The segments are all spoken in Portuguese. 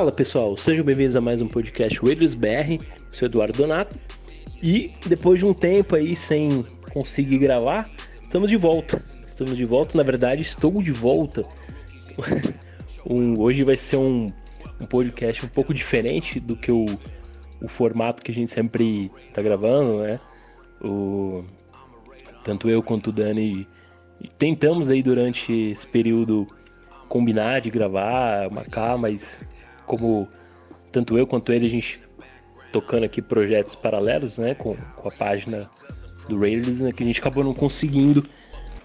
Fala pessoal, sejam bem-vindos a mais um podcast Raiders BR. Sou Eduardo Donato e depois de um tempo aí sem conseguir gravar, estamos de volta. Estamos de volta, na verdade, estou de volta. um, hoje vai ser um, um, podcast um pouco diferente do que o, o formato que a gente sempre está gravando, né? O, tanto eu quanto o Dani tentamos aí durante esse período combinar de gravar, marcar, mas como tanto eu quanto ele, a gente tocando aqui projetos paralelos, né, com, com a página do Raiders, né, que a gente acabou não conseguindo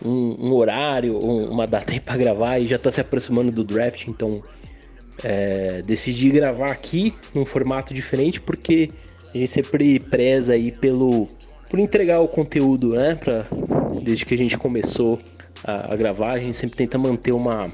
um, um horário, um, uma data aí para gravar e já está se aproximando do draft, então é, decidi gravar aqui num formato diferente porque a gente sempre preza aí pelo por entregar o conteúdo, né, para desde que a gente começou a, a gravar, a gente sempre tenta manter uma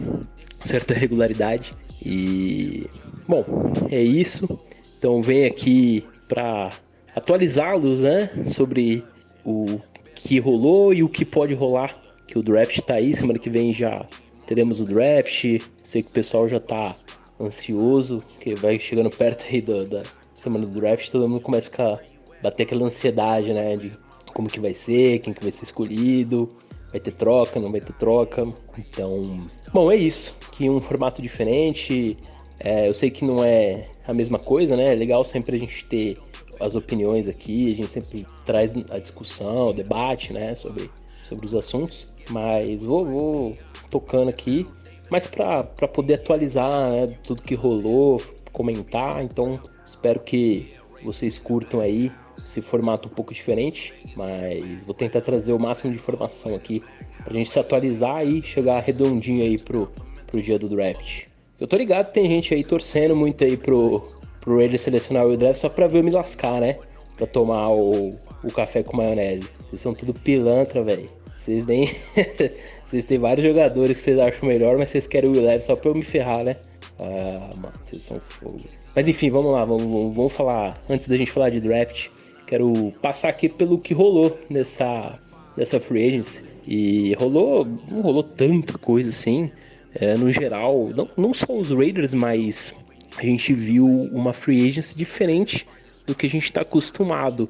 certa regularidade e bom, é isso. Então vem aqui para atualizá-los, né, sobre o que rolou e o que pode rolar. Que o draft está aí, semana que vem já teremos o draft. Sei que o pessoal já está ansioso, que vai chegando perto aí da, semana do draft, todo mundo começa a ficar, bater aquela ansiedade, né, de como que vai ser, quem que vai ser escolhido, vai ter troca, não vai ter troca. Então, bom, é isso. Que um formato diferente. É, eu sei que não é a mesma coisa, né? É legal sempre a gente ter as opiniões aqui, a gente sempre traz a discussão, o debate, né, sobre, sobre os assuntos. Mas vou, vou tocando aqui, mas para poder atualizar né, tudo que rolou, comentar. Então, espero que vocês curtam aí esse formato um pouco diferente, mas vou tentar trazer o máximo de informação aqui pra gente se atualizar e chegar redondinho aí pro, pro dia do draft. Eu tô ligado que tem gente aí torcendo muito aí pro, pro Raiders selecionar o draft só pra ver eu me lascar, né? Pra tomar o, o café com maionese. Vocês são tudo pilantra, velho. Vocês nem. vocês têm vários jogadores que vocês acham melhor, mas vocês querem o Will só pra eu me ferrar, né? Ah, mano, vocês são fogo. Mas enfim, vamos lá, vamos, vamos falar. Antes da gente falar de draft, quero passar aqui pelo que rolou nessa, nessa free agency. E rolou, não rolou tanta coisa assim, é, no geral, não, não só os Raiders, mas a gente viu uma free agency diferente do que a gente está acostumado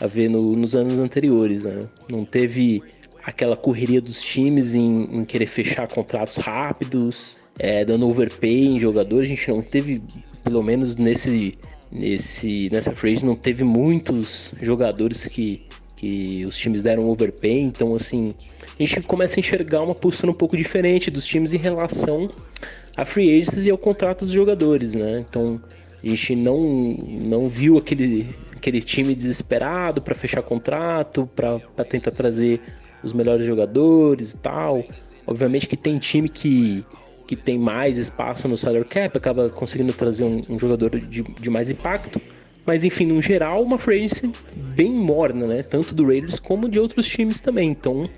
a ver no, nos anos anteriores. Né? Não teve aquela correria dos times em, em querer fechar contratos rápidos, é, dando overpay em jogadores. A gente não teve, pelo menos nesse nesse nessa free não teve muitos jogadores que que os times deram overpay, então assim, a gente começa a enxergar uma postura um pouco diferente dos times em relação a free agents e ao contrato dos jogadores, né? Então, a gente não não viu aquele aquele time desesperado para fechar contrato, para tentar trazer os melhores jogadores e tal. Obviamente que tem time que que tem mais espaço no salary cap, acaba conseguindo trazer um, um jogador de, de, mais impacto. Mas enfim, no geral, uma free bem morna, né? Tanto do Raiders como de outros times também. Então,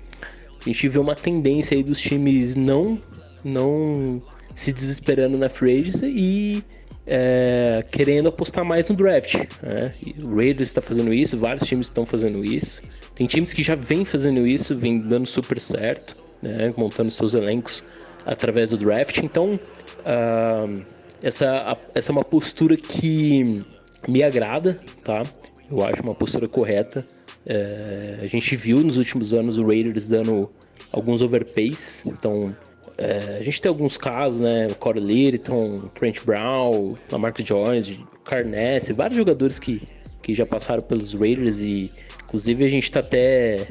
a gente vê uma tendência aí dos times não não se desesperando na free e é, querendo apostar mais no draft. Né? O Raiders está fazendo isso, vários times estão fazendo isso. Tem times que já vêm fazendo isso, vem dando super certo, né? montando seus elencos através do draft. Então, uh, essa, essa é uma postura que me agrada, tá? Eu acho uma postura correta. É, a gente viu nos últimos anos o Raiders dando alguns overpays, então é, a gente tem alguns casos, né? Corey Littleton, Trent Brown, Lamarck Jones, Carnesse, vários jogadores que, que já passaram pelos Raiders e inclusive a gente está até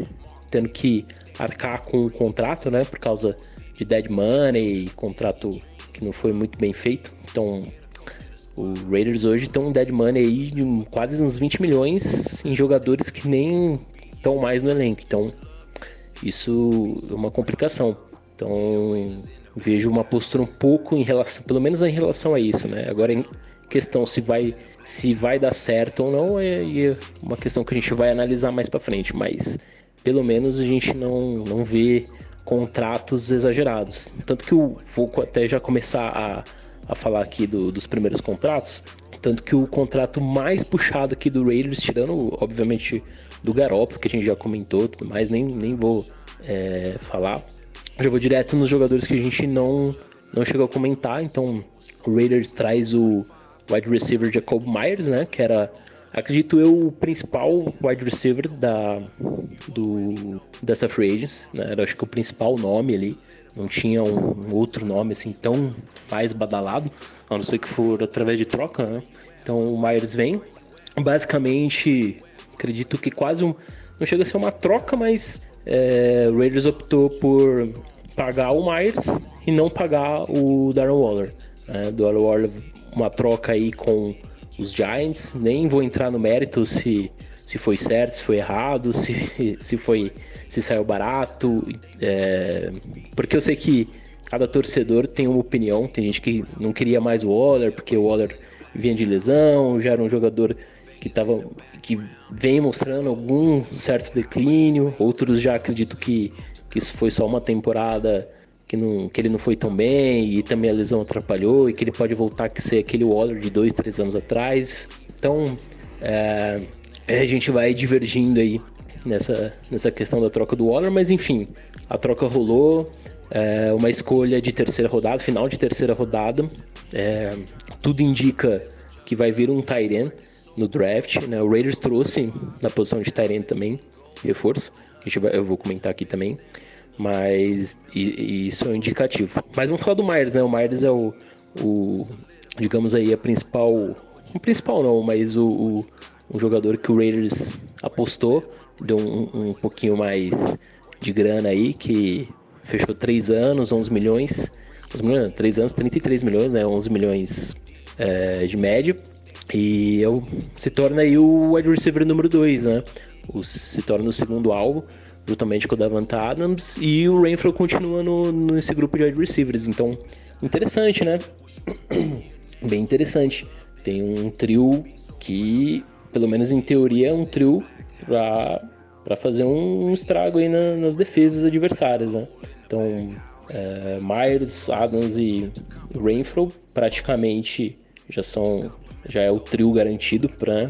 tendo que arcar com o contrato, né? Por causa de dead money, contrato que não foi muito bem feito. Então, o Raiders hoje tem um dead money aí de quase uns 20 milhões em jogadores que nem estão mais no elenco. Então, isso é uma complicação. Então, vejo uma postura um pouco em relação, pelo menos em relação a isso, né? Agora, em questão se vai se vai dar certo ou não é, é uma questão que a gente vai analisar mais para frente, mas pelo menos a gente não, não vê contratos exagerados. Tanto que eu vou até já começar a, a falar aqui do, dos primeiros contratos. Tanto que o contrato mais puxado aqui do Raiders, tirando, obviamente, do Garoppolo, que a gente já comentou tudo mais, nem, nem vou é, falar. Já vou direto nos jogadores que a gente não, não chegou a comentar. Então, o Raiders traz o wide receiver Jacob Myers, né? Que era, acredito eu, o principal wide receiver da, do, dessa free agents, né? Era acho que o principal nome ali. Não tinha um, outro nome assim tão mais badalado, a não ser que for através de troca, né? Então o Myers vem. Basicamente, acredito que quase um. Não chega a ser uma troca, mas é, o Raiders optou por pagar o Myers e não pagar o Darren Waller. É, Darren Waller, uma troca aí com os Giants. Nem vou entrar no mérito se, se foi certo, se foi errado, se, se foi se saiu barato. É, porque eu sei que cada torcedor tem uma opinião. Tem gente que não queria mais o Waller porque o Waller vinha de lesão, já era um jogador que tava, que vem mostrando algum certo declínio. Outros já acredito que, que isso foi só uma temporada que, não, que ele não foi tão bem e também a lesão atrapalhou e que ele pode voltar a ser aquele Waller de dois, três anos atrás. Então é, a gente vai divergindo aí nessa, nessa questão da troca do Waller, mas enfim, a troca rolou. É, uma escolha de terceira rodada, final de terceira rodada. É, tudo indica que vai vir um Tyrion no draft. Né? O Raiders trouxe na posição de Tyrant também, reforço. Vai, eu vou comentar aqui também. Mas e, e isso é um indicativo. Mas vamos falar do Myers, né? O Myers é o, o digamos aí, a principal. O principal não, mas o, o jogador que o Raiders apostou, deu um, um pouquinho mais de grana aí, que fechou 3 anos, 11 milhões. 11 milhões, 3 anos, 33 milhões, né? 11 milhões é, de média. E eu, se torna aí o wide receiver número 2, né? O, se torna o segundo alvo, juntamente com o Davante Adams. E o Renfro continua no, nesse grupo de wide receivers. Então, interessante, né? Bem interessante. Tem um trio que, pelo menos em teoria, é um trio para fazer um, estrago aí na, nas defesas adversárias, né? Então, é, Myers, Adams e Renfro praticamente já são já é o trio garantido para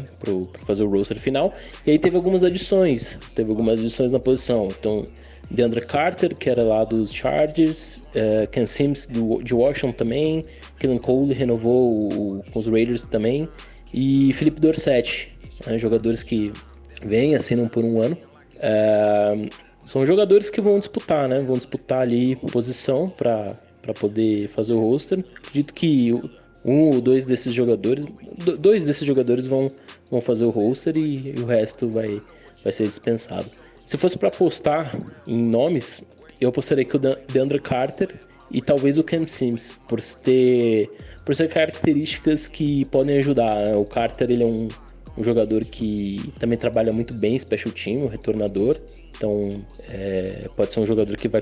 fazer o roster final. E aí teve algumas adições, teve algumas adições na posição. Então, DeAndre Carter, que era lá dos Chargers, uh, Ken Sims do, de Washington também, Killen Cole renovou o, com os Raiders também, e Felipe Dorset, né, jogadores que vêm, assinam por um ano. Uh, são jogadores que vão disputar, né? Vão disputar ali posição para poder fazer o roster. Acredito que um ou dois desses jogadores, dois desses jogadores vão, vão fazer o roster e, e o resto vai, vai ser dispensado. Se fosse para apostar em nomes, eu apostaria que o DeAndre Carter e talvez o Cam Sims, por ter, por ser características que podem ajudar. O Carter ele é um, um jogador que também trabalha muito bem special team, um retornador. Então é, pode ser um jogador que vai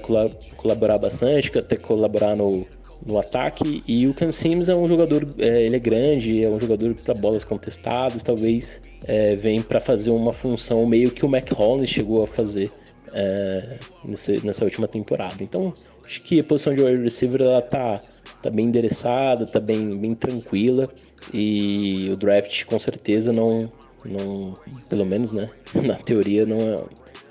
colaborar bastante, até colaborar no, no ataque. E o Cam Sims é um jogador, é, ele é grande, é um jogador para bolas contestadas, talvez é, vem para fazer uma função meio que o McHolland chegou a fazer é, nessa, nessa última temporada. Então, acho que a posição de wide receiver ela tá, tá bem endereçada, tá bem, bem tranquila e o draft com certeza não, não pelo menos né, na teoria não é,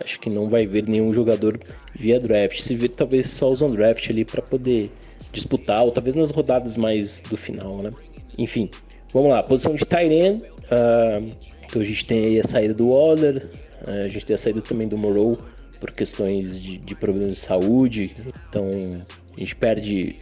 acho que não vai ver nenhum jogador via draft. Se vir talvez só usam draft ali para poder disputar, ou talvez nas rodadas mais do final, né? Enfim, vamos lá. Posição de Tyrion. Uh, ah, então a gente tem aí a saída do Waller, uh, a gente tem a saída também do Morrow por questões de, de problemas de saúde. Então a gente perde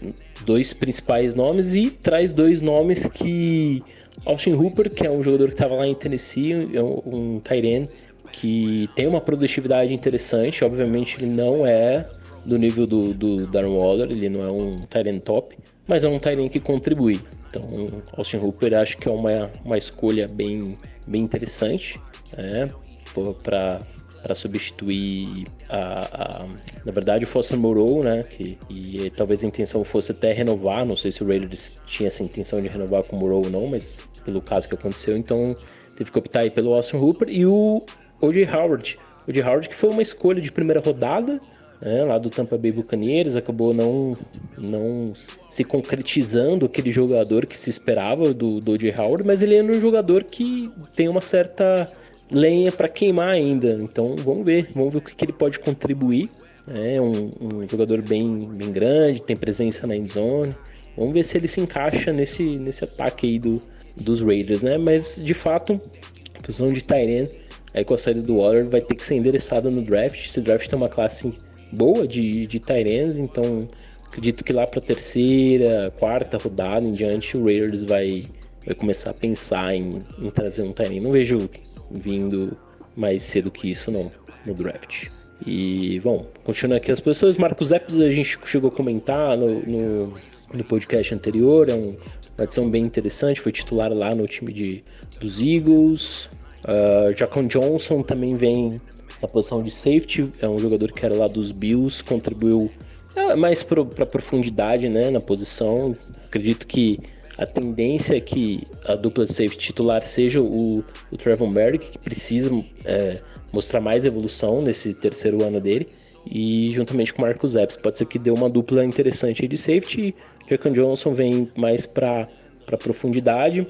dois principais nomes e traz dois nomes que Austin Hooper, que é um jogador que estava lá em Tennessee, é um, um Tyrion que tem uma produtividade interessante. Obviamente ele não é do nível do, do Darren Waller, ele não é um Tyrant top, mas é um Tyrant que contribui. Então, Austin Hooper acho que é uma, uma escolha bem, bem interessante né, para para substituir a, a, na verdade o Foster Moreau, né, que e talvez a intenção fosse até renovar, não sei se o Raiders tinha essa intenção de renovar com o Moreau ou não, mas pelo caso que aconteceu, então teve que optar aí pelo Austin Hooper e o O.J. Howard, o.J. Howard que foi uma escolha de primeira rodada, né, lá do Tampa Bay Buccaneers, acabou não, não se concretizando aquele jogador que se esperava do Dodge Howard, mas ele é um jogador que tem uma certa lenha para queimar ainda. Então vamos ver, vamos ver o que, que ele pode contribuir. É um, um, jogador bem, bem grande, tem presença na endzone, Vamos ver se ele se encaixa nesse, nesse ataque aí do, dos Raiders, né? Mas de fato, a posição de Tyrant, aí com a saída do Waller, vai ter que ser endereçada no draft. Esse draft tem uma classe boa de, de Tyrants, então acredito que lá para terceira, quarta rodada em diante, o Raiders vai, vai começar a pensar em, em trazer um Tyrant. Não vejo vindo mais cedo que isso, no draft. E, bom, continuando aqui as pessoas, Marcos Epps a gente chegou a comentar no, no, no podcast anterior, é um, uma adição bem interessante, foi titular lá no time de, dos Eagles. Uh, Jacon Johnson também vem na posição de safety, é um jogador que era lá dos Bills, contribuiu é, mais para profundidade né, na posição. Acredito que a tendência é que a dupla de safety titular seja o, o Trevor Merrick, que precisa é, mostrar mais evolução nesse terceiro ano dele, e juntamente com o Marcus Epps. Pode ser que dê uma dupla interessante de safety. Jackson Johnson vem mais para profundidade.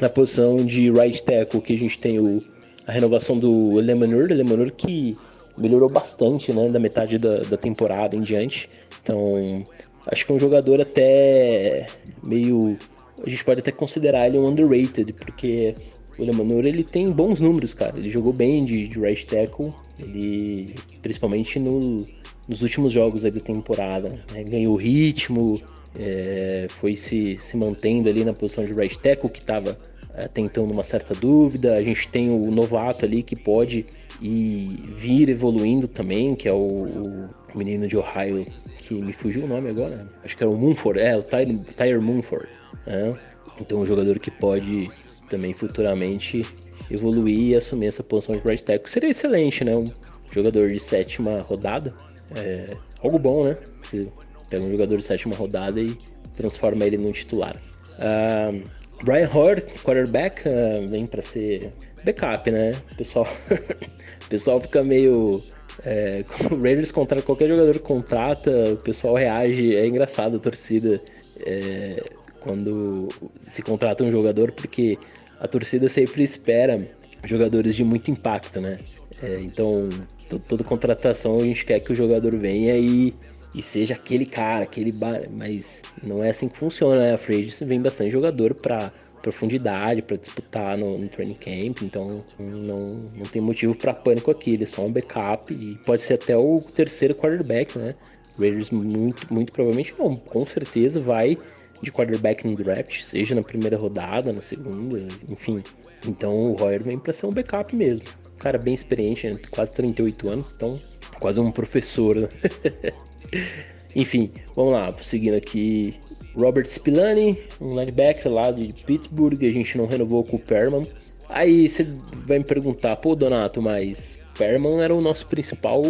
Na posição de right tackle, que a gente tem o, a renovação do Lemanur, Lemanur que melhorou bastante né, da metade da, da temporada em diante. Então, acho que é um jogador até meio a gente pode até considerar ele um underrated, porque o Lemanor ele tem bons números, cara. Ele jogou bem de, de right tackle, ele principalmente no, nos últimos jogos da temporada, né? ganhou ritmo, é, foi se, se mantendo ali na posição de right tackle, que estava é, tentando uma certa dúvida. A gente tem o novato ali que pode ir, vir evoluindo também, que é o, o menino de Ohio, que me fugiu o nome agora. Acho que era o Moonford, é, o Tyler, Tyler Moonford. Né? Então, um jogador que pode também futuramente evoluir e assumir essa posição de right tackle seria excelente, né? Um jogador de sétima rodada, é algo bom, né? Você pega um jogador de sétima rodada e transforma ele num titular. Uh, Brian Hoyer, quarterback, uh, vem para ser backup, né? O pessoal, pessoal fica meio é, o Raiders contrata qualquer jogador que contrata, o pessoal reage, é engraçado a torcida. É, quando se contrata um jogador, porque a torcida sempre espera jogadores de muito impacto, né? É, então, toda contratação a gente quer que o jogador venha e, e seja aquele cara, aquele bar, mas não é assim que funciona, né? A Free vem bastante jogador para profundidade, para disputar no, no, training camp, então não, não tem motivo para pânico aqui, ele é só um backup e pode ser até o terceiro quarterback, né? Raiders muito, muito provavelmente não, com certeza vai de quarterback no draft, seja na primeira rodada, na segunda, enfim. Então o Royer vem para ser um backup mesmo. Um cara bem experiente, né? quase 38 anos, então quase um professor. Né? enfim, vamos lá, seguindo aqui. Robert Spillane, um linebacker lá de Pittsburgh, a gente não renovou com o Perman. Aí você vai me perguntar, pô Donato, mas Perman era o nosso principal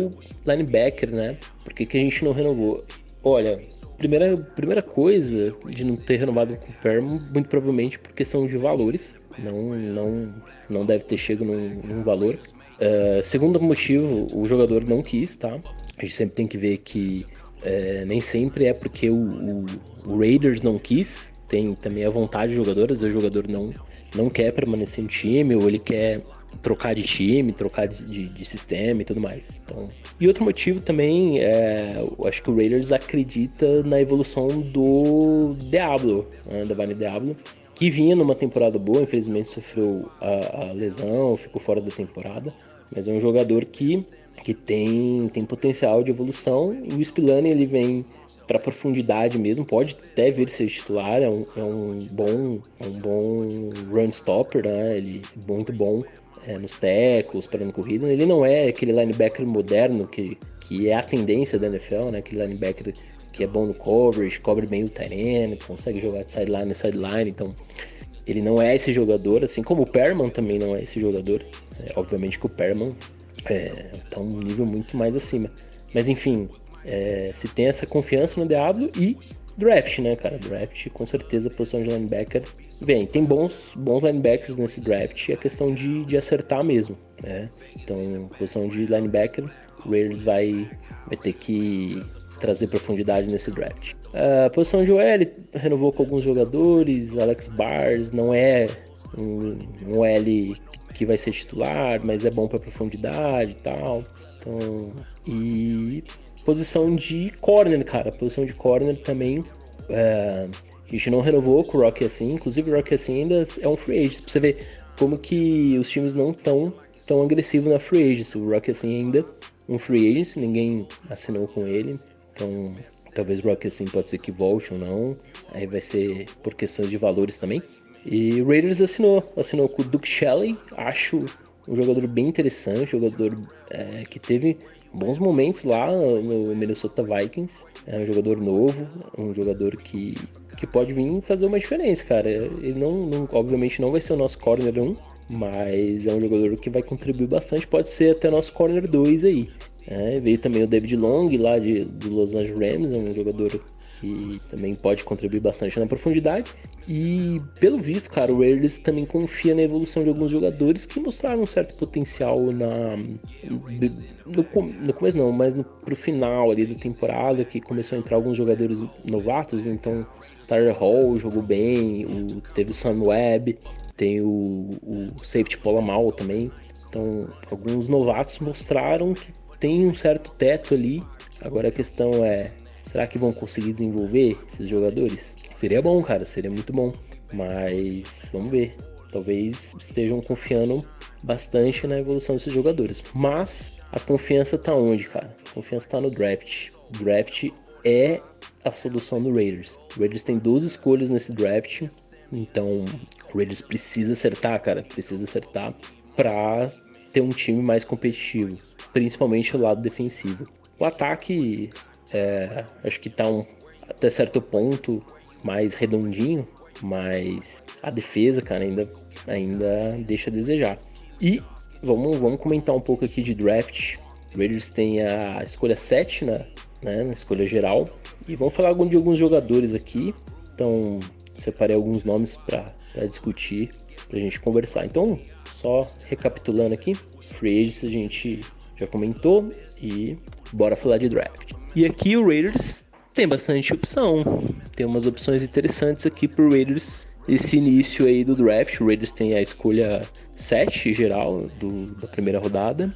linebacker, né? Por que, que a gente não renovou? Olha, primeira, primeira coisa de não ter renovado com o Permo, muito provavelmente por questão de valores. Não, não, não deve ter chegado num, num valor. Uh, segundo motivo, o jogador não quis, tá? A gente sempre tem que ver que uh, nem sempre é porque o, o, o, Raiders não quis. Tem também a vontade de jogadores, o jogador não, não quer permanecer no time, ou ele quer trocar de time, trocar de, de, de, sistema e tudo mais. Então, e outro motivo também é, eu acho que o Raiders acredita na evolução do Diablo, né, da Vale Diablo, que vinha numa temporada boa, infelizmente sofreu a, a, lesão, ficou fora da temporada, mas é um jogador que, que tem, tem potencial de evolução e o Spillane ele vem para profundidade mesmo, pode até vir ser titular, é um, é um bom é um bom run stopper, né? Ele é muito bom é, nos tackles, parando corrida. Ele não é aquele linebacker moderno que, que é a tendência da NFL, né? Aquele linebacker que é bom no coverage, cobre bem o terreno, consegue jogar de sideline a sideline. Então, ele não é esse jogador, assim como o Perman também não é esse jogador. É, obviamente que o Perman é, tá um nível muito mais acima. Mas enfim, é, se tem essa confiança no Diablo e draft, né, cara? Draft, com certeza, posição de linebacker. Bem, tem bons, bons linebackers nesse draft, é questão de, de acertar mesmo, né? Então, posição de linebacker, o Raiders vai, vai ter que trazer profundidade nesse draft. A posição de OL renovou com alguns jogadores, Alex Bars não é um, um OL que vai ser titular, mas é bom para profundidade e tal. Então, e posição de corner, cara. Posição de corner também. É, A gente não renovou com o Rock assim, inclusive o Rock assim ainda é um free agent. Pra você ver como que os times não estão tão agressivos na free agent. O Rock assim ainda um free agent, ninguém assinou com ele. Então talvez o Rock assim pode ser que volte ou não. Aí vai ser por questões de valores também. E o Raiders assinou, assinou com o Duke Shelley, acho um jogador bem interessante, jogador é, que teve bons momentos lá no Minnesota Vikings. É um jogador novo, um jogador que, que pode vir fazer uma diferença, cara. Ele não, não, obviamente não vai ser o nosso corner 1, mas é um jogador que vai contribuir bastante, pode ser até nosso corner 2 aí. É, veio também o David Long lá de, do Los Angeles Rams, é um jogador que também pode contribuir bastante na profundidade. E pelo visto, cara, o Raiders também confia na evolução de alguns jogadores que mostraram um certo potencial na no, no começo não, mas no, pro final ali da temporada que começou a entrar alguns jogadores novatos, então Tyler Hall jogou bem, o, teve o Sam Webb, tem o, o safety Paula Mal também. Então, alguns novatos mostraram que tem um certo teto ali. Agora a questão é Será que vão conseguir desenvolver esses jogadores? Seria bom, cara, seria muito bom. Mas vamos ver. Talvez estejam confiando bastante na evolução desses jogadores. Mas a confiança tá onde, cara? A confiança tá no draft. O draft é a solução do Raiders. O Raiders tem duas escolhas nesse draft. Então, o Raiders precisa acertar, cara. Precisa acertar para ter um time mais competitivo. Principalmente o lado defensivo. O ataque é, acho que tá um, até certo ponto mais redondinho, mas a defesa, cara, ainda, ainda deixa a desejar. E vamos, vamos comentar um pouco aqui de draft. O Raiders tem a escolha 7 na, né, na escolha geral. E vamos falar de alguns jogadores aqui. Então, separei alguns nomes para discutir, para a gente conversar. Então, só recapitulando aqui: Free Agents a gente já comentou e bora falar de draft. E aqui o Raiders tem bastante opção. Tem umas opções interessantes aqui pro Raiders esse início aí do draft. O Raiders tem a escolha 7 geral do, da primeira rodada.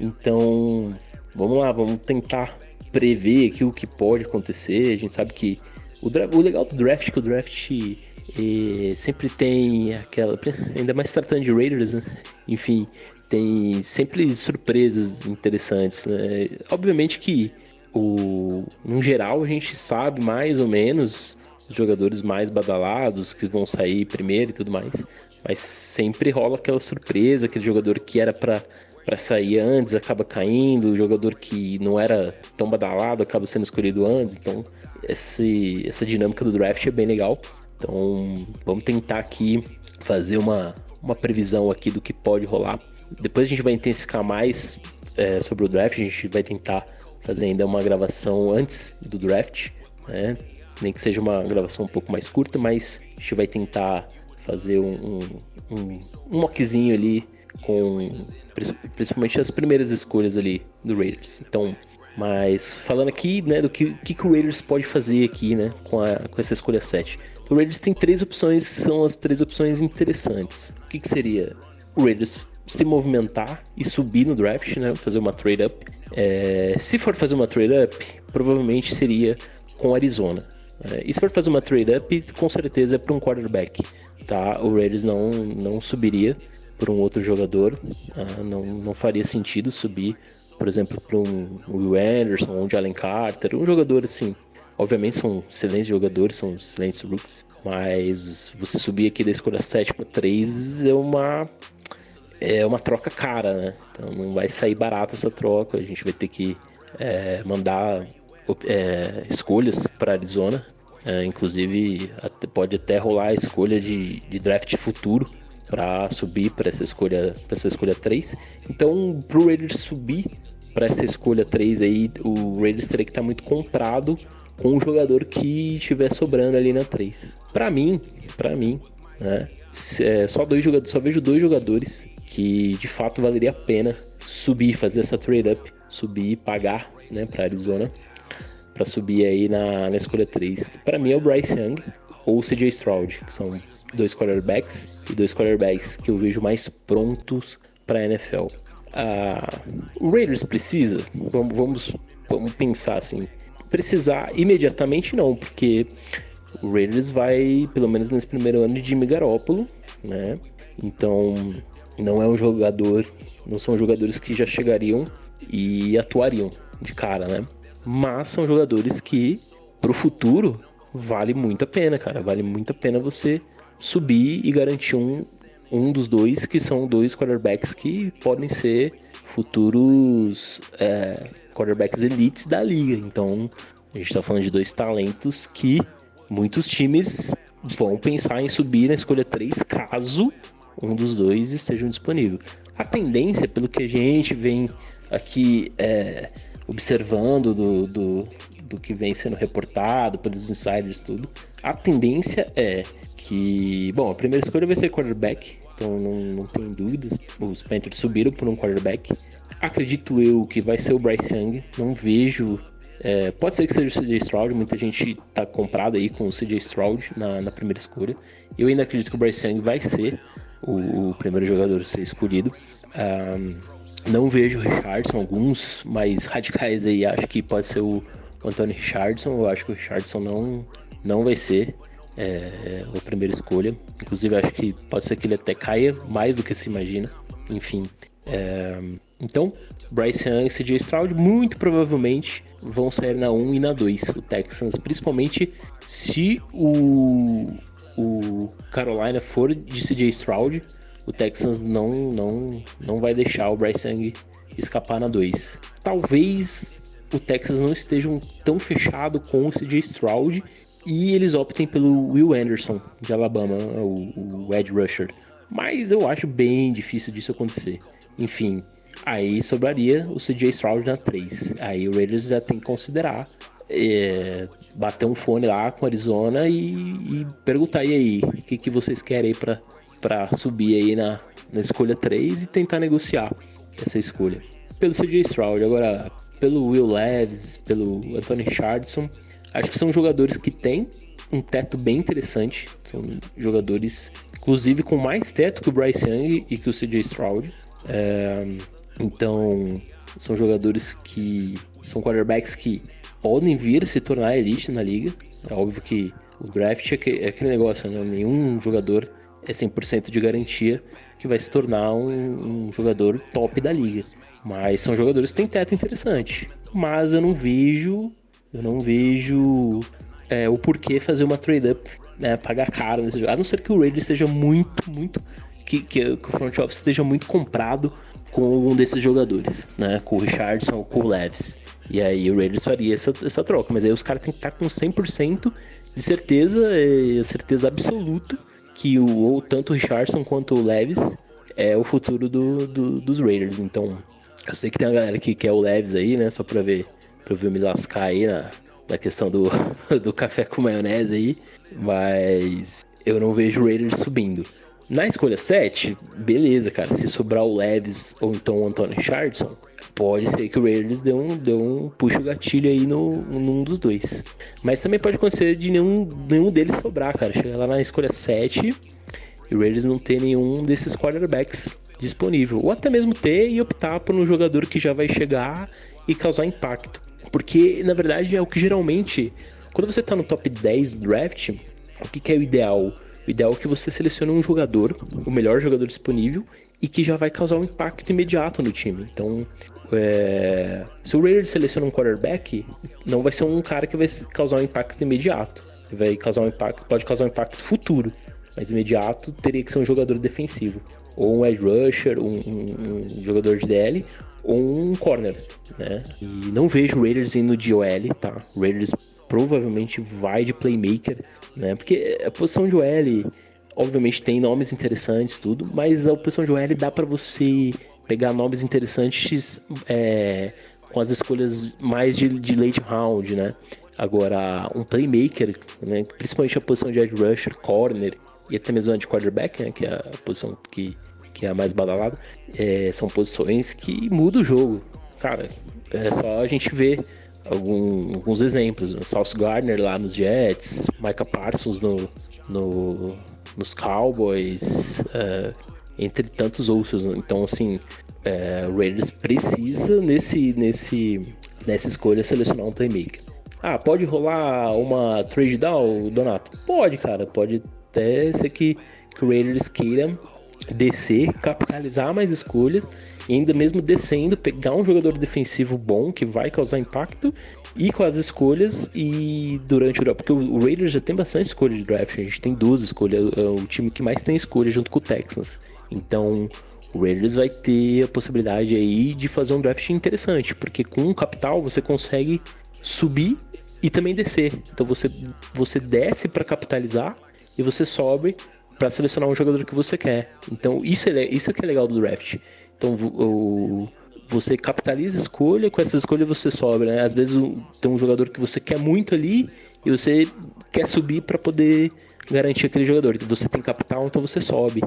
Então, vamos lá, vamos tentar prever aqui o que pode acontecer. A gente sabe que o, o legal do draft é que o draft eh, sempre tem aquela. Ainda mais tratando de Raiders, né? enfim, tem sempre surpresas interessantes. Né? Obviamente que o, no geral, a gente sabe mais ou menos os jogadores mais badalados que vão sair primeiro e tudo mais. Mas sempre rola aquela surpresa, aquele jogador que era para para sair antes acaba caindo, o jogador que não era tão badalado acaba sendo escolhido antes. Então, esse, essa dinâmica do draft é bem legal. Então, vamos tentar aqui fazer uma, uma previsão aqui do que pode rolar. Depois a gente vai intensificar mais é, sobre o draft, a gente vai tentar fazer ainda uma gravação antes do draft, né? Nem que seja uma gravação um pouco mais curta, mas a gente vai tentar fazer um, um, um, mockzinho ali com principalmente as primeiras escolhas ali do Raiders. Então, mas falando aqui, né, do que, que, que o Raiders pode fazer aqui, né, com, a, com essa escolha 7. O Raiders tem três opções, são as três opções interessantes. O que, que seria? O Raiders se movimentar e subir no draft, né, fazer uma trade up é, se for fazer uma trade-up, provavelmente seria com Arizona. É, e se for fazer uma trade-up, com certeza é para um quarterback. Tá? O Raiders não, não subiria por um outro jogador. Ah, não, não faria sentido subir, por exemplo, para um Will Anderson ou um Jalen Carter. Um jogador assim. Obviamente são excelentes jogadores, são excelentes rookies. Mas você subir aqui da escolha 7 para 3 é uma é uma troca cara, né? Então não vai sair barato essa troca. A gente vai ter que é, mandar é, escolhas para Arizona. É, inclusive até, pode até rolar a escolha de, de draft futuro para subir para essa escolha para essa escolha 3. Então, para o Raiders subir para essa escolha 3 aí, o Raiders teria que estar tá muito comprado com o jogador que estiver sobrando ali na 3. Para mim, para mim, né, é, só dois jogadores, só vejo dois jogadores que de fato valeria a pena subir, fazer essa trade up, subir pagar, né, para Arizona, para subir aí na, na escolha 3. Para mim é o Bryce Young ou o CJ Stroud, que são dois quarterbacks e dois quarterbacks que eu vejo mais prontos para a NFL. Ah, o Raiders precisa, vamos, vamos, vamos pensar assim, precisar imediatamente não, porque o Raiders vai, pelo menos nesse primeiro ano, de Jimmy Garoppolo, né? Então, não é um jogador, não são jogadores que já chegariam e atuariam de cara, né? Mas são jogadores que, pro futuro, vale muito a pena, cara. Vale muito a pena você subir e garantir um, um dos dois, que são dois quarterbacks que podem ser futuros é, quarterbacks elites da liga. Então, a gente está falando de dois talentos que muitos times vão pensar em subir na escolha 3 caso um dos dois estejam disponível. A tendência, pelo que a gente vem aqui é, observando do, do, do que vem sendo reportado pelos insiders tudo, a tendência é que, bom, a primeira escolha vai ser quarterback, então não, não tem dúvidas. Os Panthers subiram por um quarterback. Acredito eu que vai ser o Bryce Young. Não vejo. É, pode ser que seja o CJ Stroud, muita gente tá comprada aí com o CJ Stroud na, na primeira escolha. Eu ainda acredito que o Bryce Young vai ser o, o primeiro jogador a ser escolhido. Um, não vejo o Richardson, alguns mais radicais aí acho que pode ser o, o Anthony Richardson. Eu acho que o Richardson não, não vai ser é, a primeira escolha. Inclusive, acho que pode ser que ele até caia mais do que se imagina. Enfim. É, então, Bryce Young e CJ Stroud muito provavelmente vão sair na 1 e na 2. O Texans, principalmente se o, o Carolina for de CJ Stroud, o Texans não, não, não vai deixar o Bryce Young escapar na 2. Talvez o Texas não esteja tão fechado com o CJ Stroud e eles optem pelo Will Anderson, de Alabama, o, o Edge Rusher. Mas eu acho bem difícil disso acontecer. Enfim, aí sobraria o CJ Stroud na 3. Aí o Raiders já tem que considerar é, bater um fone lá com Arizona e, e perguntar e aí, o que, que vocês querem aí para subir aí na, na escolha 3 e tentar negociar essa escolha. Pelo CJ Stroud, agora pelo Will Leves, pelo Anthony Richardson, Acho que são jogadores que têm um teto bem interessante. São jogadores, inclusive, com mais teto que o Bryce Young e que o CJ Stroud. É, então, são jogadores que são quarterbacks que podem vir se tornar elite na liga. É óbvio que o draft é, é aquele negócio, né? Nenhum jogador é 100% de garantia que vai se tornar um, um, jogador top da liga. Mas são jogadores que têm teto interessante. Mas eu não vejo eu não vejo é, o porquê fazer uma trade-up, né, pagar caro nesse jogo. A não ser que o Raiders seja muito, muito. Que, que, que, o front office esteja muito comprado com algum desses jogadores, né? Com o Richardson com o Leves. E aí o Raiders faria essa, essa troca. Mas aí os caras têm que estar com 100% de certeza, é, certeza absoluta, que o, ou tanto o Richardson quanto o Leves é o futuro do, do, dos Raiders. Então, eu sei que tem uma galera que quer o Leves aí, né? Só pra ver pra eu me lascar aí na, na questão do, do café com maionese aí, mas eu não vejo o Raiders subindo. Na escolha 7, beleza, cara. Se sobrar o Leves ou então o Antônio Richardson, pode ser que o Raiders dê um, dê um puxa o gatilho aí no, num dos dois. Mas também pode acontecer de nenhum, nenhum deles sobrar, cara. Chegar lá na escolha 7 e o Raiders não ter nenhum desses quarterbacks disponível. Ou até mesmo ter e optar por um jogador que já vai chegar e causar impacto. Porque, na verdade, é o que geralmente. Quando você está no top 10 do draft, o que, que é o ideal? O ideal é que você selecione um jogador, o melhor jogador disponível, e que já vai causar um impacto imediato no time. Então, é... se o Raiders seleciona um quarterback, não vai ser um cara que vai causar um impacto imediato. Vai causar um impacto, pode causar um impacto futuro, mas imediato teria que ser um jogador defensivo, ou um edge rusher, um, um, um jogador de DL, ou um corner, né? E não vejo o Raiders indo de OL, tá? O Raiders provavelmente vai de playmaker, né? Porque a posição de OL, obviamente, tem nomes interessantes, tudo, mas a posição de OL dá para você pegar nomes interessantes é, com as escolhas mais de, de late round, né? Agora, um playmaker, né? principalmente a posição de edge rusher, corner e até mesmo de quarterback, né? que é a posição que que é a mais badalada, é, são posições que mudam o jogo. Cara, é só a gente ver algum, alguns exemplos. Né? Sauce Gardner lá nos Jets, Micah Parsons no, no nos Cowboys, é, entre tantos outros. Né? Então, assim, é, o Raiders precisa nesse, nesse, nessa escolha selecionar um playmaker. Ah, pode rolar uma trade down, Donato? Pode, cara. Pode até ser que, que o Raiders queira descer, capitalizar mais escolhas ainda mesmo descendo, pegar um jogador defensivo bom que vai causar impacto e com as escolhas e durante o draft, porque o Raiders já tem bastante escolha de draft, a gente tem duas escolhas, é o time que mais tem escolha junto com o Texans. Então, o Raiders vai ter a possibilidade aí de fazer um draft interessante, porque com um capital você consegue subir e também descer. Então você você desce para capitalizar e você sobe para selecionar um jogador que você quer. Então isso é isso é que é legal do draft. Então o, você capitaliza escolha, com essa escolha você sobra. Né? Às vezes tem um jogador que você quer muito ali e você quer subir para poder garantir aquele jogador. Você tem capital, então você sobe.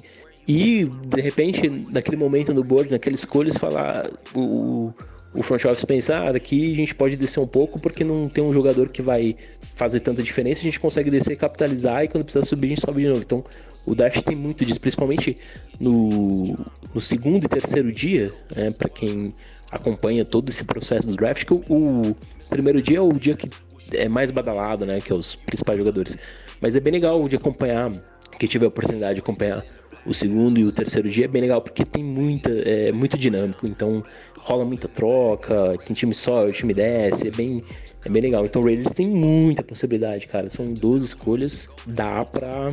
E de repente, naquele momento no board, naquela escolha, você falar o, o front office pensar, ah, aqui a gente pode descer um pouco porque não tem um jogador que vai fazer tanta diferença, a gente consegue descer, capitalizar e quando precisar subir a gente sobe de novo. Então o Dash tem muito disso, principalmente no, no segundo e terceiro dia, né, para quem acompanha todo esse processo do draft, que o, o, primeiro dia é o dia que é mais badalado, né, que é os principais jogadores. Mas é bem legal de acompanhar, quem tiver a oportunidade de acompanhar o segundo e o terceiro dia é bem legal porque tem muita, é muito dinâmico, então rola muita troca, tem time sobe, time desce, é bem, é bem legal. Então o Raiders tem muita possibilidade, cara. São 12 escolhas, dá pra.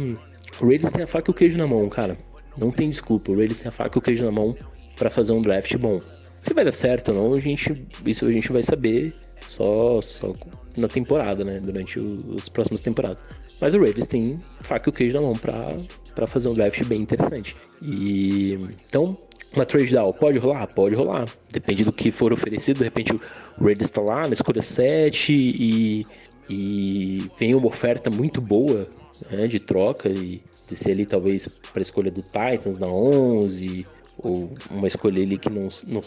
O Raiders tem a faca e o queijo na mão, cara. Não tem desculpa, o Raiders tem a faca e o queijo na mão para fazer um draft bom. Se vai dar certo ou não, a gente, isso a gente vai saber só, só na temporada, né? Durante as próximas temporadas. Mas o Raiders tem faca e o queijo na mão pra fazer um draft bem interessante. E então, uma trade down pode rolar? Pode rolar. Depende do que for oferecido. De repente o Raiders está lá na escolha 7 e, e vem uma oferta muito boa né, de troca e descer ali talvez para a escolha do Titans na 11 ou uma escolha ali que não, não,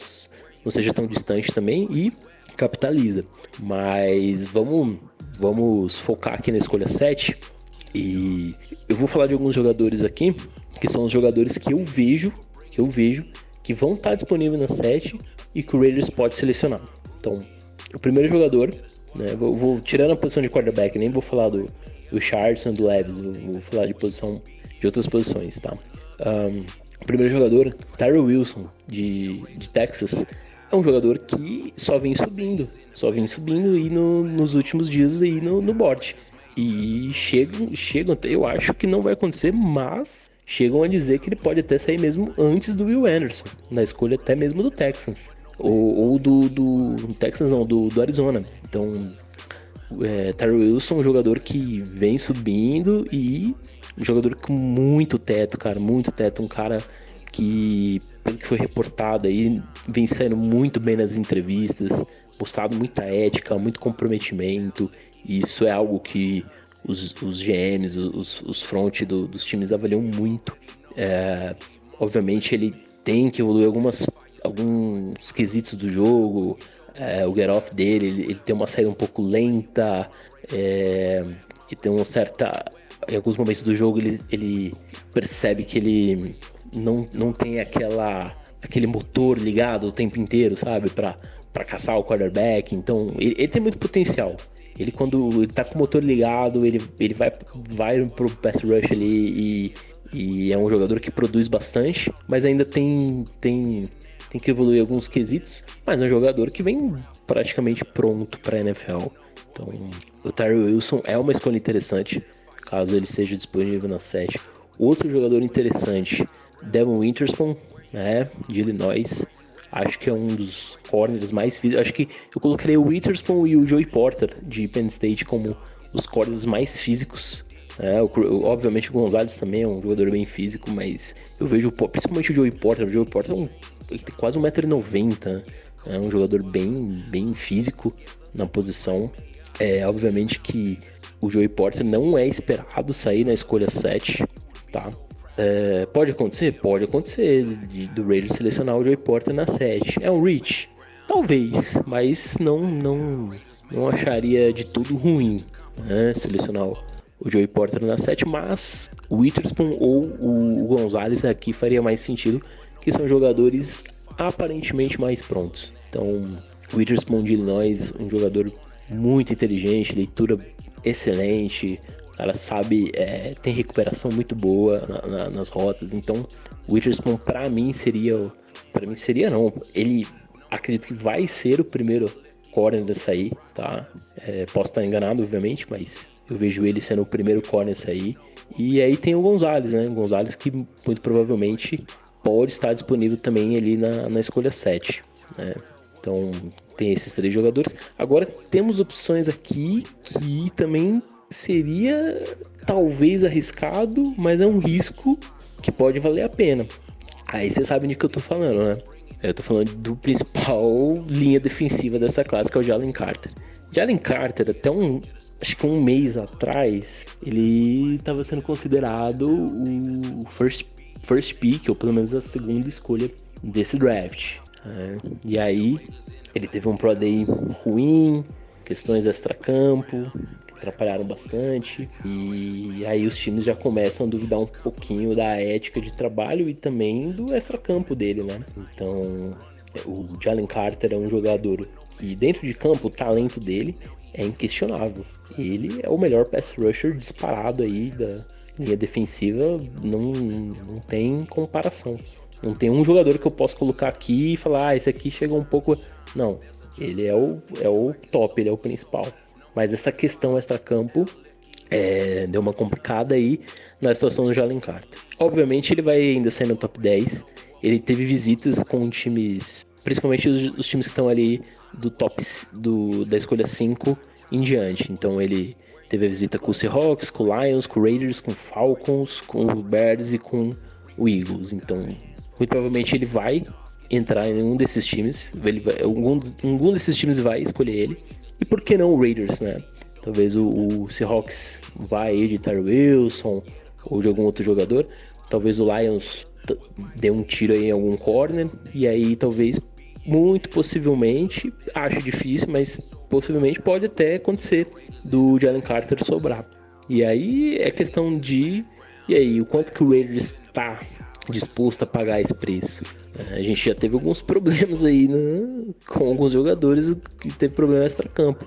não seja tão distante também e capitaliza. Mas vamos, vamos focar aqui na escolha 7 e eu vou falar de alguns jogadores aqui que são os jogadores que eu vejo, que eu vejo que vão estar disponíveis na 7 e que o Raiders pode selecionar. Então, o primeiro jogador, né, vou, vou tirando a posição de quarterback, nem vou falar do, do Charleston, do Leves, vou, falar de posição de outras posições, tá? Um, o primeiro jogador, Tyrell Wilson, de, de Texas, é um jogador que só vem subindo, só vem subindo e no, nos últimos dias aí no, no board. E chegam, chegam, eu acho que não vai acontecer, mas chegam a dizer que ele pode até sair mesmo antes do Will Anderson, na escolha até mesmo do Texans. Ou, ou do, do, Texans não, do, do Arizona. Então, é, Terry Wilson é um jogador que vem subindo e um jogador com muito teto, cara, muito teto, um cara que, pelo que foi reportado aí, vem saindo muito bem nas entrevistas, postado muita ética, muito comprometimento. E isso é algo que os, os GMs, os, os front do, dos times avaliam muito. É, obviamente ele tem que evoluir algumas, alguns quesitos do jogo. É, o get off dele, ele, ele, tem uma saída um pouco lenta. É, e tem uma certa. Em alguns momentos do jogo ele, ele percebe que ele não, não tem aquela aquele motor ligado o tempo inteiro, sabe? para caçar o quarterback. Então, ele, ele, tem muito potencial. Ele, quando ele tá com o motor ligado, ele, ele vai, vai pro pass rush ali e, e é um jogador que produz bastante, mas ainda tem, tem, tem que evoluir alguns quesitos. Mas é um jogador que vem praticamente pronto para NFL. Então, o Tyree Wilson é uma escolha interessante, caso ele seja disponível na 7. Outro jogador interessante Devon Winterspoon, né, de Illinois. Acho que é um dos corners mais físicos. Acho que eu colocaria o Witherspoon e o Joey Porter de Penn State como os corners mais físicos. É, o, obviamente o Gonzalez também é um jogador bem físico, mas eu vejo principalmente o Joey Porter. O Joey Porter é um, ele tem quase 1,90m. É um jogador bem, bem físico na posição. É, obviamente que o Joey Porter não é esperado sair na escolha 7, tá? É, pode acontecer? Pode acontecer de, do Raiders selecionar o Joey Porter na 7. É um reach? Talvez, mas não não não acharia de tudo ruim né, selecionar o Joey Porter na 7, mas o Witherspoon ou o Gonzalez aqui faria mais sentido, que são jogadores aparentemente mais prontos. Então, Witherspoon de Illinois, um jogador muito inteligente, leitura excelente, o cara sabe, é, tem recuperação muito boa na, na, nas rotas, então Witherspoon para mim seria, para mim seria não, ele acredito que vai ser o primeiro corner a sair, tá? É, posso estar enganado, obviamente, mas eu vejo ele sendo o primeiro corner a sair. E aí tem o Gonzalez, né? O Gonzalez que muito provavelmente pode estar disponível também ali na, na escolha 7. Né? Então tem esses três jogadores. Agora temos opções aqui que também seria talvez arriscado, mas é um risco que pode valer a pena. Aí você sabe de que eu tô falando, né? Eu tô falando do principal linha defensiva dessa classe, que é o Jalen Carter. Jalen Carter, até um, acho que um mês atrás, ele estava sendo considerado o first, first pick, ou pelo menos a segunda escolha desse draft. Né? E aí, ele teve um Pro Day ruim, questões extra-campo, atrapalharam bastante. E aí os times já começam a duvidar um pouquinho da ética de trabalho e também do extra-campo dele, né? Então, o Jalen Carter é um jogador que, dentro de campo, o talento dele é inquestionável. Ele é o melhor pass rusher disparado aí da linha defensiva, não, não tem comparação. Não tem um jogador que eu possa colocar aqui e falar, ah, esse aqui chega um pouco. Não, ele é o, é o top, ele é o principal. Mas essa questão extra-campo é, deu uma complicada aí na situação do Jalen Carter. Obviamente ele vai ainda sair no top 10. Ele teve visitas com times, principalmente os, os times que estão ali do top do, da escolha 5 em diante. Então ele teve a visita com o Seahawks, com o Lions, com o Raiders, com o Falcons, com o Bears e com o Eagles. Então, muito provavelmente ele vai entrar em um desses times. Ele vai, algum, algum desses times vai escolher ele. E por que não o Raiders, né? Talvez o, o Seahawks vá de Tyler Wilson ou de algum outro jogador. Talvez o Lions dê um tiro aí em algum corner. E aí talvez, muito possivelmente, acho difícil, mas possivelmente pode até acontecer do Jalen Carter sobrar. E aí é questão de. E aí, o quanto que o Raiders está disposto a pagar esse preço? É, a gente já teve alguns problemas aí né, com alguns jogadores que teve problema extra-campo.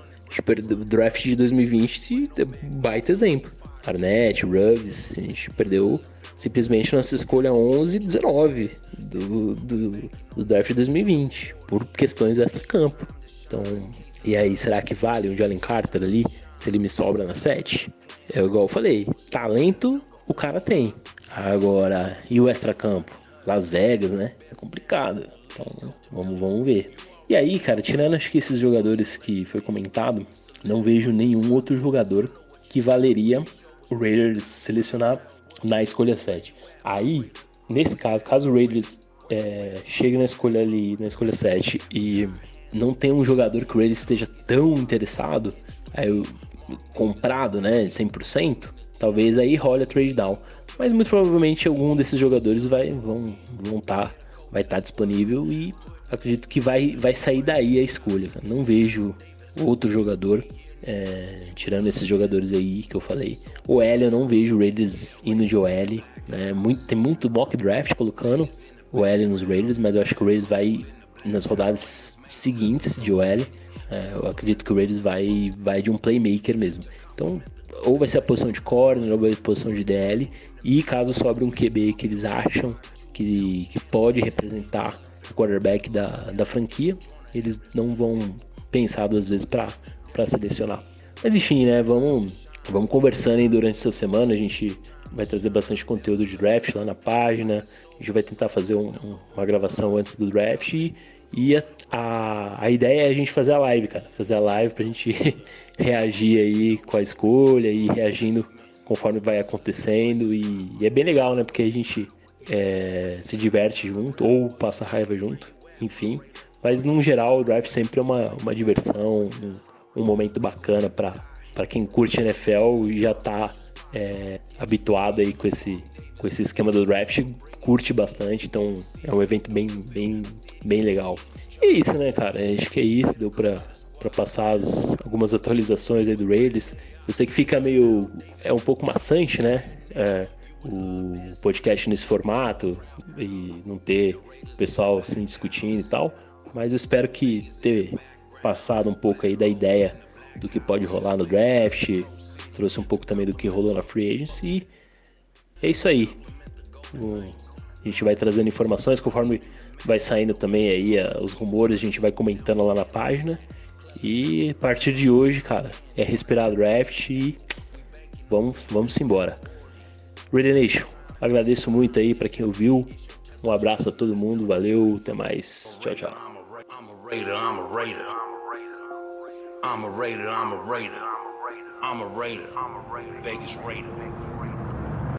O draft de 2020 é baita exemplo. Arnett, Ruggs, a gente perdeu simplesmente nossa escolha 11 e 19 do, do, do draft de 2020 por questões extra-campo. Então, e aí, será que vale um Jalen Carter ali? Se ele me sobra na 7? É igual eu falei, talento o cara tem. Agora, e o extra-campo? Las Vegas, né? É complicado. Então, vamos, vamos ver. E aí, cara, tirando acho que esses jogadores que foi comentado, não vejo nenhum outro jogador que valeria o Raiders selecionar na escolha 7. Aí, nesse caso, caso o Raiders é, chegue na escolha ali, na escolha 7 e não tem um jogador que o Raiders esteja tão interessado, aí comprado, né, 100%, talvez aí role a trade down. Mas muito provavelmente algum desses jogadores vai vão vão tá, vai estar tá disponível e acredito que vai vai sair daí a escolha. Não vejo outro jogador é, tirando esses jogadores aí que eu falei. O L eu não vejo o Raiders indo de OL, né? Muito, tem muito mock draft colocando o L nos Raiders, mas eu acho que o Raiders vai nas rodadas seguintes de OL. É, eu acredito que o Raiders vai vai de um playmaker mesmo. Então, ou vai ser a posição de corner, ou vai ser a posição de DL. E caso sobre um QB que eles acham que, que pode representar o quarterback da, da franquia, eles não vão pensar duas vezes para selecionar. Mas enfim, né? Vamos, vamos conversando aí durante essa semana. A gente vai trazer bastante conteúdo de draft lá na página. A gente vai tentar fazer um, uma gravação antes do draft. E, e a, a, a, ideia é a gente fazer a live, cara. Fazer a live pra gente reagir aí com a escolha e reagindo conforme vai acontecendo. E, e é bem legal, né? Porque a gente é, se diverte junto ou passa raiva junto, enfim. Mas no geral o draft sempre é uma, uma diversão, um, um momento bacana para quem curte NFL e já tá é, habituado aí com esse, com esse esquema do draft, curte bastante, então é um evento bem, bem, bem legal. E é isso, né, cara? Acho que é isso, deu pra, pra passar as, algumas atualizações aí do Raiders. Eu sei que fica meio. é um pouco maçante, né? É, o podcast nesse formato e não ter o pessoal assim discutindo e tal, mas eu espero que ter passado um pouco aí da ideia do que pode rolar no draft, trouxe um pouco também do que rolou na free agency. É isso aí. A gente vai trazendo informações conforme vai saindo também aí os rumores, a gente vai comentando lá na página. E a partir de hoje, cara, é respirar draft e vamos, vamos embora. Ready Nation, agradeço muito aí para quem ouviu. Um abraço a todo mundo, valeu, até mais. Tchau, tchau. I'm a raider. I'm a raider. I'm a raider. Vegas raider.